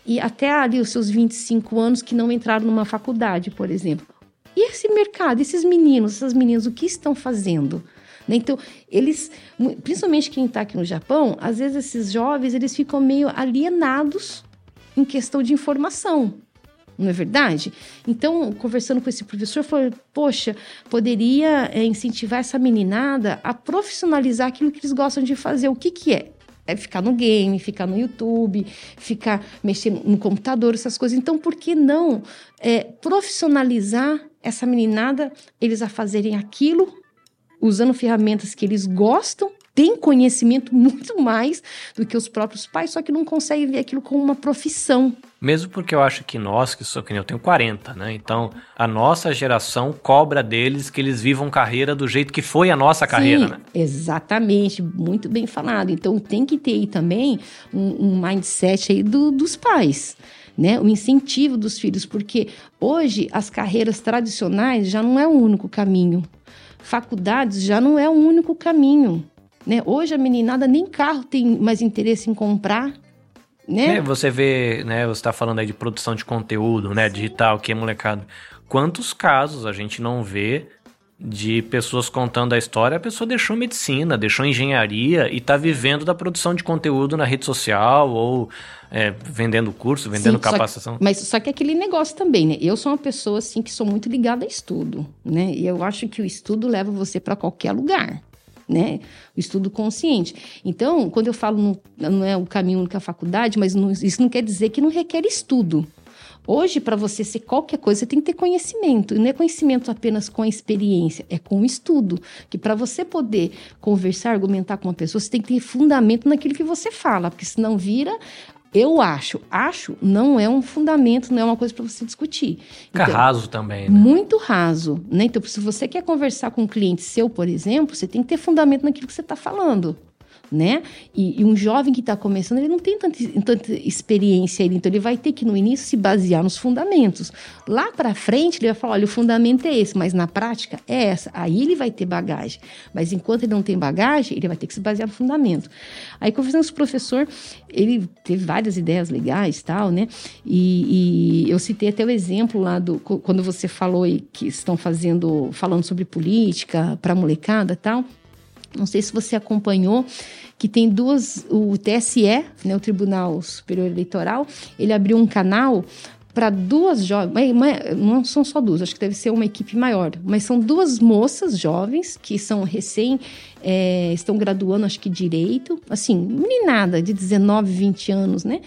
e até ali os seus 25 anos que não entraram numa faculdade, por exemplo. E esse mercado, esses meninos, essas meninas, o que estão fazendo? Né? Então, eles, principalmente quem está aqui no Japão, às vezes esses jovens, eles ficam meio alienados em questão de informação não é verdade? Então, conversando com esse professor, falou: poxa, poderia é, incentivar essa meninada a profissionalizar aquilo que eles gostam de fazer. O que, que é? É ficar no game, ficar no YouTube, ficar mexendo no computador, essas coisas. Então, por que não é, profissionalizar essa meninada, eles a fazerem aquilo, usando ferramentas que eles gostam tem conhecimento muito mais do que os próprios pais, só que não conseguem ver aquilo como uma profissão. Mesmo porque eu acho que nós, que sou que eu tenho 40, né? Então, a nossa geração cobra deles que eles vivam carreira do jeito que foi a nossa carreira, Sim, né? Exatamente, muito bem falado. Então, tem que ter aí também um, um mindset aí do, dos pais. Né, o incentivo dos filhos, porque hoje as carreiras tradicionais já não é o único caminho. Faculdades já não é o único caminho. Né? Hoje a meninada nem carro tem mais interesse em comprar. Né? É, você vê, né? Você está falando aí de produção de conteúdo, né? Digital, que é molecado. Quantos casos a gente não vê de pessoas contando a história, a pessoa deixou medicina, deixou engenharia e está vivendo da produção de conteúdo na rede social ou é, vendendo curso, vendendo Sim, capacitação. Só que, mas só que é aquele negócio também, né? Eu sou uma pessoa assim que sou muito ligada a estudo, né? E eu acho que o estudo leva você para qualquer lugar né? O estudo consciente. Então, quando eu falo no, não é o caminho único à faculdade, mas não, isso não quer dizer que não requer estudo. Hoje, para você ser qualquer coisa, você tem que ter conhecimento. E não é conhecimento apenas com a experiência, é com o estudo. Que para você poder conversar, argumentar com uma pessoa, você tem que ter fundamento naquilo que você fala, porque senão vira eu acho. Acho não é um fundamento, não é uma coisa para você discutir. Fica então, raso também, né? Muito raso. Né? Então, se você quer conversar com um cliente seu, por exemplo, você tem que ter fundamento naquilo que você está falando né? E, e um jovem que está começando, ele não tem tanta, tanta experiência ainda, então ele vai ter que no início se basear nos fundamentos. Lá para frente ele vai falar, olha, o fundamento é esse, mas na prática é essa. Aí ele vai ter bagagem. Mas enquanto ele não tem bagagem, ele vai ter que se basear no fundamento. Aí conversando com o professor, ele teve várias ideias legais, tal, né? E, e eu citei até o exemplo lá do quando você falou que estão fazendo, falando sobre política para molecada, tal. Não sei se você acompanhou que tem duas, o TSE, né, o Tribunal Superior Eleitoral, ele abriu um canal para duas jovens, não são só duas, acho que deve ser uma equipe maior, mas são duas moças jovens que são recém, é, estão graduando, acho que direito, assim, meninada de 19, 20 anos, né?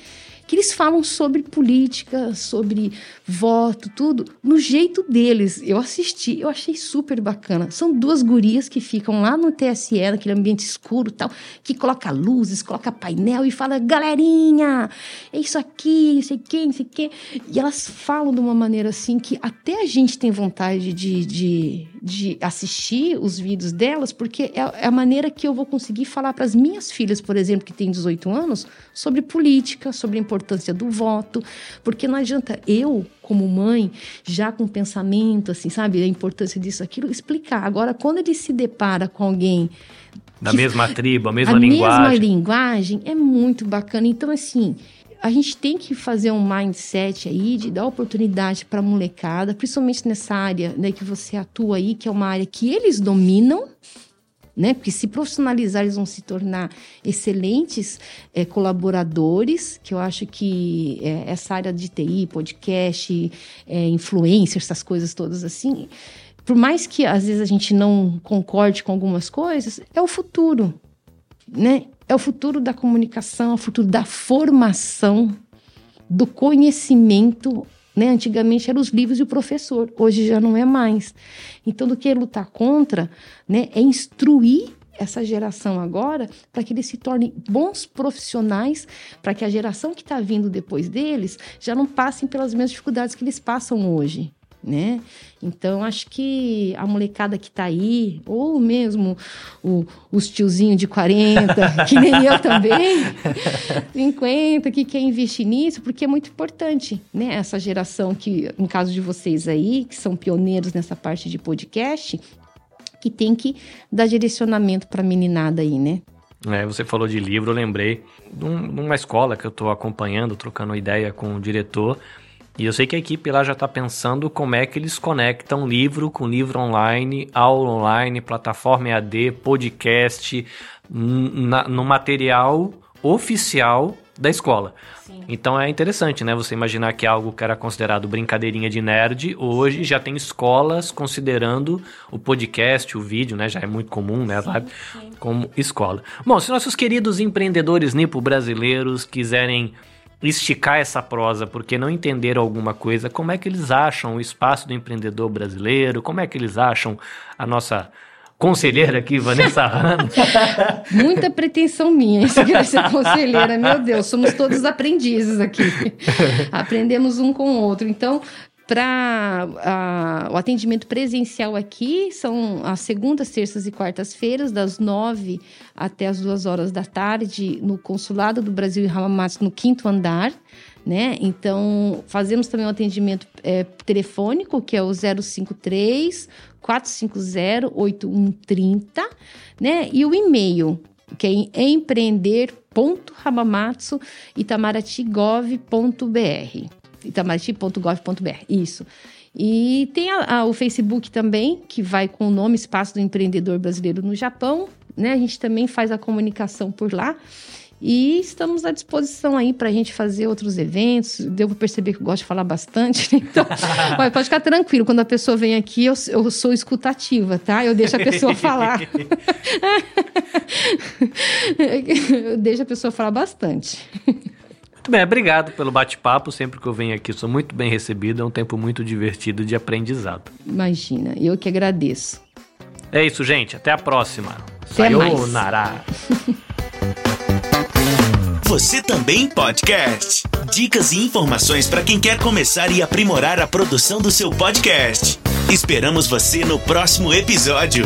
Que eles falam sobre política, sobre voto, tudo, no jeito deles. Eu assisti, eu achei super bacana. São duas gurias que ficam lá no TSE, naquele ambiente escuro tal, que coloca luzes, coloca painel e fala, galerinha, é isso aqui, não sei quem, não sei quem. E elas falam de uma maneira assim que até a gente tem vontade de, de, de assistir os vídeos delas, porque é, é a maneira que eu vou conseguir falar para as minhas filhas, por exemplo, que têm 18 anos, sobre política, sobre importância do voto, porque não adianta eu como mãe, já com pensamento, assim, sabe, a importância disso, aquilo, explicar. Agora, quando ele se depara com alguém da que, mesma tribo, a mesma a linguagem, a mesma linguagem é muito bacana. Então, assim, a gente tem que fazer um mindset aí de dar oportunidade para a molecada, principalmente nessa área né, que você atua aí, que é uma área que eles dominam, né? Porque se profissionalizar, eles vão se tornar excelentes é, colaboradores, que eu acho que é, essa área de TI, podcast, é, influencer, essas coisas todas assim, por mais que às vezes a gente não concorde com algumas coisas, é o futuro, né? É o futuro da comunicação, é o futuro da formação, do conhecimento né? Antigamente eram os livros e o professor, hoje já não é mais. Então, do que lutar contra né, é instruir essa geração agora para que eles se tornem bons profissionais, para que a geração que está vindo depois deles já não passem pelas mesmas dificuldades que eles passam hoje né? Então, acho que a molecada que tá aí, ou mesmo o, os tiozinhos de 40, que nem eu também, 50, que quer investir nisso, porque é muito importante, né? Essa geração que, no caso de vocês aí, que são pioneiros nessa parte de podcast, que tem que dar direcionamento para a meninada aí, né? É, você falou de livro, eu lembrei de, um, de uma escola que eu estou acompanhando, trocando ideia com o diretor, e eu sei que a equipe lá já está pensando como é que eles conectam livro com livro online, aula online, plataforma EAD, podcast, na, no material oficial da escola. Sim. Então é interessante, né? Você imaginar que algo que era considerado brincadeirinha de nerd, hoje já tem escolas considerando o podcast, o vídeo, né? Já é muito comum, né? Sim, sim. Como escola. Bom, se nossos queridos empreendedores nipo brasileiros quiserem esticar essa prosa porque não entenderam alguma coisa, como é que eles acham o espaço do empreendedor brasileiro? Como é que eles acham a nossa conselheira aqui, Vanessa Ramos? Muita pretensão minha isso querer ser conselheira, meu Deus, somos todos aprendizes aqui. Aprendemos um com o outro. Então, para o atendimento presencial aqui, são as segundas, terças e quartas-feiras, das nove até as duas horas da tarde, no Consulado do Brasil em Hamamatsu, no quinto andar. Né? Então, fazemos também um atendimento é, telefônico, que é o 053 450 8130, né? E o e-mail, que é empreender.hamamatsu.itamaraty.gov.br itamaraty.gov.br. Isso. E tem a, a, o Facebook também, que vai com o nome Espaço do Empreendedor Brasileiro no Japão. Né? A gente também faz a comunicação por lá. E estamos à disposição aí para a gente fazer outros eventos. Devo perceber que eu gosto de falar bastante. Então, pode ficar tranquilo. Quando a pessoa vem aqui, eu, eu sou escutativa, tá? Eu deixo a pessoa falar. eu deixo a pessoa falar bastante. Muito bem, obrigado pelo bate-papo. Sempre que eu venho aqui, sou muito bem recebido. É um tempo muito divertido de aprendizado. Imagina, eu que agradeço. É isso, gente. Até a próxima. Até Sayonara. Você também podcast. Dicas e informações para quem quer começar e aprimorar a produção do seu podcast. Esperamos você no próximo episódio.